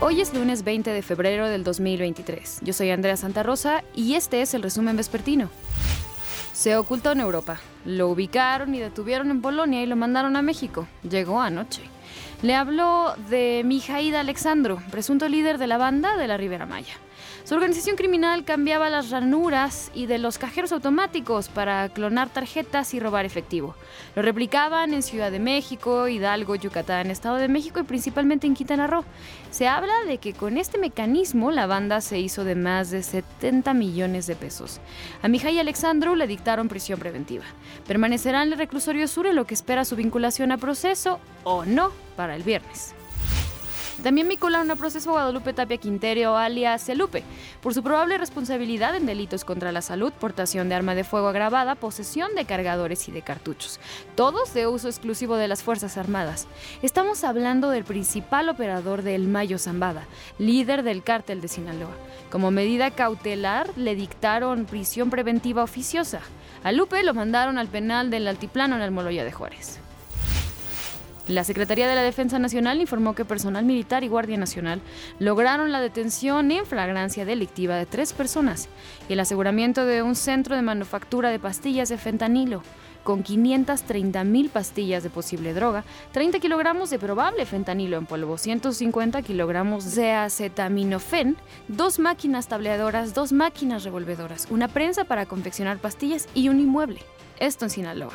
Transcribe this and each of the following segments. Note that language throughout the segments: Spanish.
Hoy es lunes 20 de febrero del 2023. Yo soy Andrea Santa Rosa y este es el resumen vespertino. Se ocultó en Europa. Lo ubicaron y detuvieron en Polonia y lo mandaron a México. Llegó anoche. Le habló de Mijaida Alexandro, presunto líder de la banda de la Ribera Maya. Su organización criminal cambiaba las ranuras y de los cajeros automáticos para clonar tarjetas y robar efectivo. Lo replicaban en Ciudad de México, Hidalgo, Yucatán, Estado de México y principalmente en Quintana Roo. Se habla de que con este mecanismo la banda se hizo de más de 70 millones de pesos. A Mijay Alexandru le dictaron prisión preventiva. Permanecerá en el reclusorio sur en lo que espera su vinculación a proceso o no el viernes. También vincularon a proceso Guadalupe Tapia Quintero, alias Celupe, por su probable responsabilidad en delitos contra la salud, portación de arma de fuego agravada, posesión de cargadores y de cartuchos, todos de uso exclusivo de las Fuerzas Armadas. Estamos hablando del principal operador del Mayo Zambada, líder del cártel de Sinaloa. Como medida cautelar, le dictaron prisión preventiva oficiosa. A Lupe lo mandaron al penal del Altiplano en el Moloya de Juárez. La Secretaría de la Defensa Nacional informó que personal militar y Guardia Nacional lograron la detención en flagrancia delictiva de tres personas y el aseguramiento de un centro de manufactura de pastillas de fentanilo con 530 mil pastillas de posible droga, 30 kilogramos de probable fentanilo en polvo, 150 kilogramos de acetaminofén, dos máquinas tableadoras, dos máquinas revolvedoras, una prensa para confeccionar pastillas y un inmueble. Esto en Sinaloa.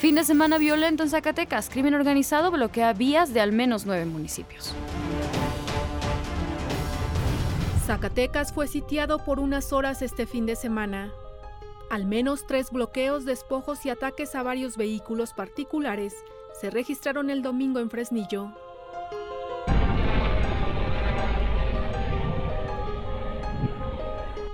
Fin de semana violento en Zacatecas. Crimen organizado bloquea vías de al menos nueve municipios. Zacatecas fue sitiado por unas horas este fin de semana. Al menos tres bloqueos, despojos y ataques a varios vehículos particulares se registraron el domingo en Fresnillo.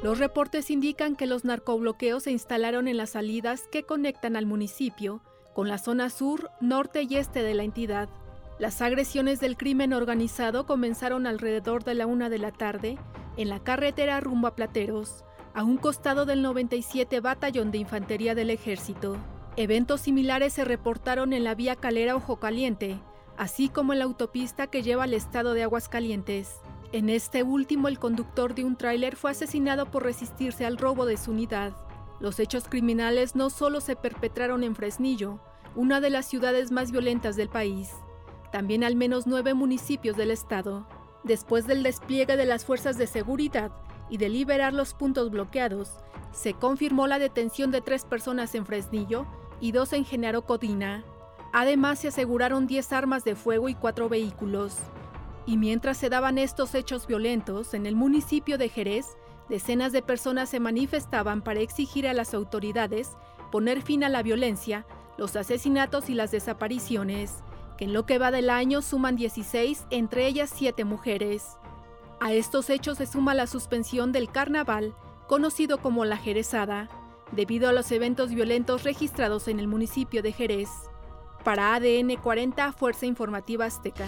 Los reportes indican que los narcobloqueos se instalaron en las salidas que conectan al municipio con la zona sur, norte y este de la entidad. Las agresiones del crimen organizado comenzaron alrededor de la una de la tarde en la carretera rumbo a Plateros, a un costado del 97 Batallón de Infantería del Ejército. Eventos similares se reportaron en la vía Calera Ojo Caliente, así como en la autopista que lleva al estado de Aguascalientes. En este último, el conductor de un tráiler fue asesinado por resistirse al robo de su unidad. Los hechos criminales no solo se perpetraron en Fresnillo, una de las ciudades más violentas del país, también al menos nueve municipios del estado. Después del despliegue de las fuerzas de seguridad y de liberar los puntos bloqueados, se confirmó la detención de tres personas en Fresnillo y dos en Genaro Codina. Además, se aseguraron 10 armas de fuego y cuatro vehículos. Y mientras se daban estos hechos violentos en el municipio de Jerez, Decenas de personas se manifestaban para exigir a las autoridades poner fin a la violencia, los asesinatos y las desapariciones, que en lo que va del año suman 16, entre ellas 7 mujeres. A estos hechos se suma la suspensión del carnaval, conocido como la Jerezada, debido a los eventos violentos registrados en el municipio de Jerez. Para ADN 40, Fuerza Informativa Azteca.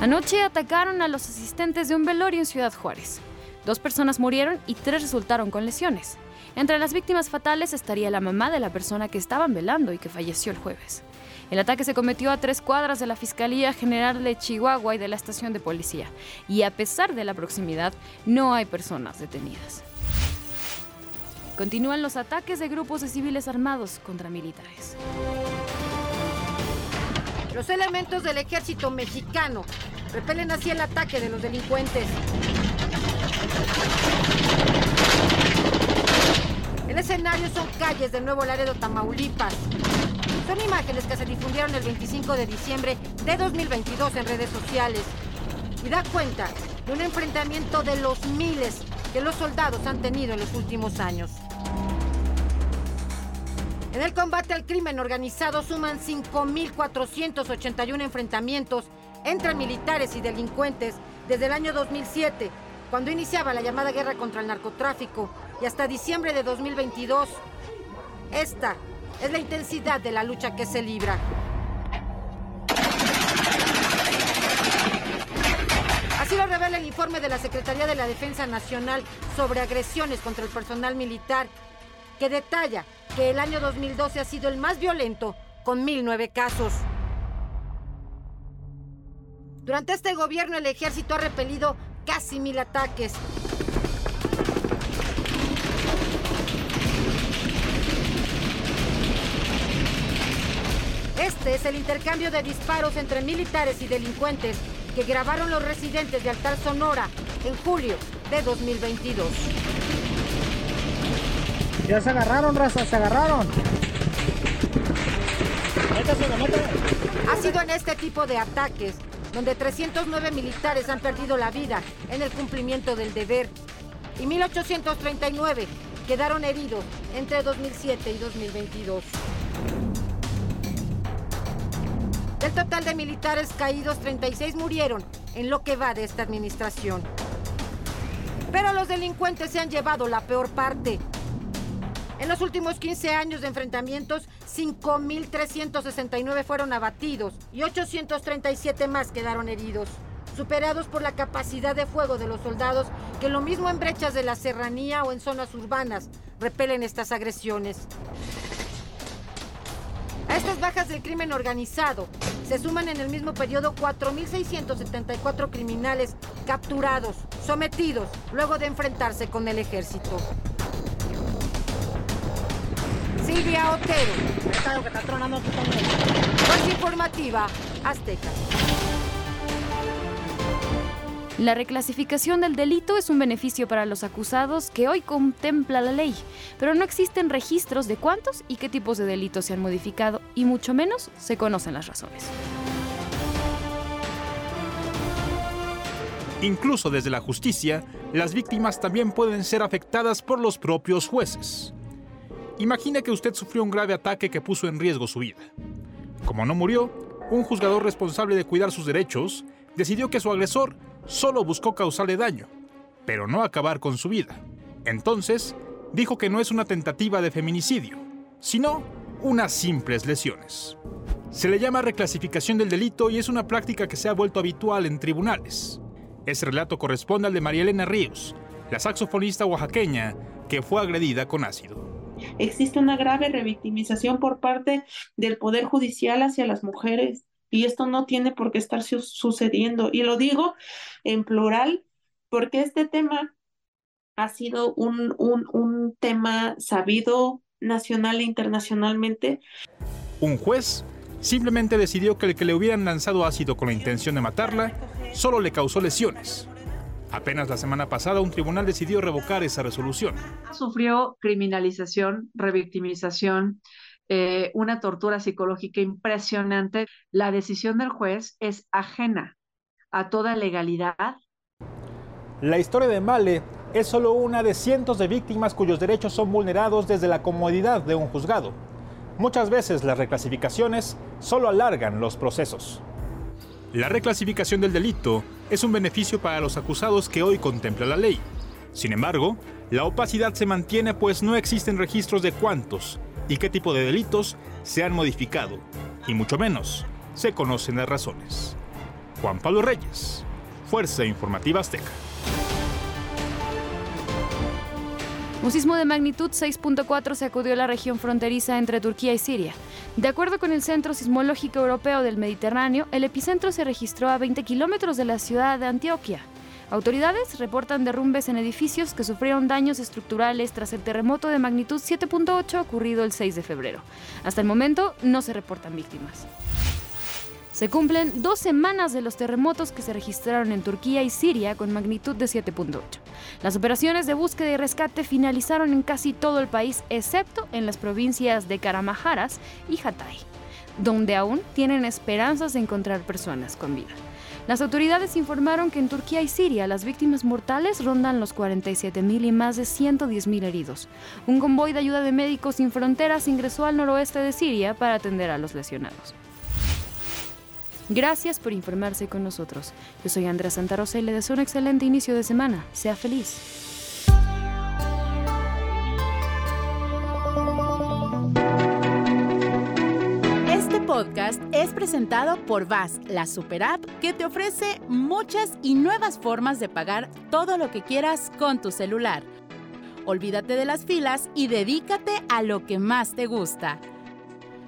Anoche atacaron a los asistentes de un velorio en Ciudad Juárez. Dos personas murieron y tres resultaron con lesiones. Entre las víctimas fatales estaría la mamá de la persona que estaban velando y que falleció el jueves. El ataque se cometió a tres cuadras de la Fiscalía General de Chihuahua y de la estación de policía, y a pesar de la proximidad, no hay personas detenidas. Continúan los ataques de grupos de civiles armados contra militares. Los elementos del ejército mexicano repelen así el ataque de los delincuentes. El escenario son calles de Nuevo Laredo, Tamaulipas. Son imágenes que se difundieron el 25 de diciembre de 2022 en redes sociales y da cuenta de un enfrentamiento de los miles que los soldados han tenido en los últimos años. En el combate al crimen organizado suman 5.481 enfrentamientos entre militares y delincuentes desde el año 2007, cuando iniciaba la llamada guerra contra el narcotráfico, y hasta diciembre de 2022. Esta es la intensidad de la lucha que se libra. Así lo revela el informe de la Secretaría de la Defensa Nacional sobre agresiones contra el personal militar, que detalla que el año 2012 ha sido el más violento, con 1.009 casos. Durante este gobierno el ejército ha repelido casi mil ataques. Este es el intercambio de disparos entre militares y delincuentes que grabaron los residentes de Altar Sonora en julio de 2022. Ya se agarraron, raza, se agarraron. Ha sido en este tipo de ataques donde 309 militares han perdido la vida en el cumplimiento del deber y 1839 quedaron heridos entre 2007 y 2022. Del total de militares caídos, 36 murieron en lo que va de esta administración. Pero los delincuentes se han llevado la peor parte. En los últimos 15 años de enfrentamientos, 5.369 fueron abatidos y 837 más quedaron heridos, superados por la capacidad de fuego de los soldados que lo mismo en brechas de la serranía o en zonas urbanas repelen estas agresiones. A estas bajas del crimen organizado se suman en el mismo periodo 4.674 criminales capturados, sometidos, luego de enfrentarse con el ejército. Silvia Otero. Fuerza informativa, Azteca. La reclasificación del delito es un beneficio para los acusados que hoy contempla la ley, pero no existen registros de cuántos y qué tipos de delitos se han modificado y mucho menos se conocen las razones. Incluso desde la justicia, las víctimas también pueden ser afectadas por los propios jueces. Imagine que usted sufrió un grave ataque que puso en riesgo su vida. Como no murió, un juzgador responsable de cuidar sus derechos decidió que su agresor solo buscó causarle daño, pero no acabar con su vida. Entonces, dijo que no es una tentativa de feminicidio, sino unas simples lesiones. Se le llama reclasificación del delito y es una práctica que se ha vuelto habitual en tribunales. Ese relato corresponde al de María Elena Ríos, la saxofonista oaxaqueña que fue agredida con ácido. Existe una grave revictimización por parte del Poder Judicial hacia las mujeres y esto no tiene por qué estar sucediendo. Y lo digo en plural porque este tema ha sido un, un, un tema sabido nacional e internacionalmente. Un juez simplemente decidió que el que le hubieran lanzado ácido con la intención de matarla solo le causó lesiones. Apenas la semana pasada un tribunal decidió revocar esa resolución. Sufrió criminalización, revictimización, eh, una tortura psicológica impresionante. La decisión del juez es ajena a toda legalidad. La historia de Male es solo una de cientos de víctimas cuyos derechos son vulnerados desde la comodidad de un juzgado. Muchas veces las reclasificaciones solo alargan los procesos. La reclasificación del delito es un beneficio para los acusados que hoy contempla la ley. Sin embargo, la opacidad se mantiene pues no existen registros de cuántos y qué tipo de delitos se han modificado, y mucho menos se conocen las razones. Juan Pablo Reyes, Fuerza Informativa Azteca. Un sismo de magnitud 6.4 sacudió la región fronteriza entre Turquía y Siria. De acuerdo con el Centro Sismológico Europeo del Mediterráneo, el epicentro se registró a 20 kilómetros de la ciudad de Antioquia. Autoridades reportan derrumbes en edificios que sufrieron daños estructurales tras el terremoto de magnitud 7.8 ocurrido el 6 de febrero. Hasta el momento no se reportan víctimas. Se cumplen dos semanas de los terremotos que se registraron en Turquía y Siria con magnitud de 7.8. Las operaciones de búsqueda y rescate finalizaron en casi todo el país, excepto en las provincias de Karamaharas y Hatay, donde aún tienen esperanzas de encontrar personas con vida. Las autoridades informaron que en Turquía y Siria las víctimas mortales rondan los 47.000 y más de 110.000 heridos. Un convoy de ayuda de Médicos Sin Fronteras ingresó al noroeste de Siria para atender a los lesionados. Gracias por informarse con nosotros. Yo soy Andrea Santarosa y le deseo un excelente inicio de semana. Sea feliz. Este podcast es presentado por VAS, la super app que te ofrece muchas y nuevas formas de pagar todo lo que quieras con tu celular. Olvídate de las filas y dedícate a lo que más te gusta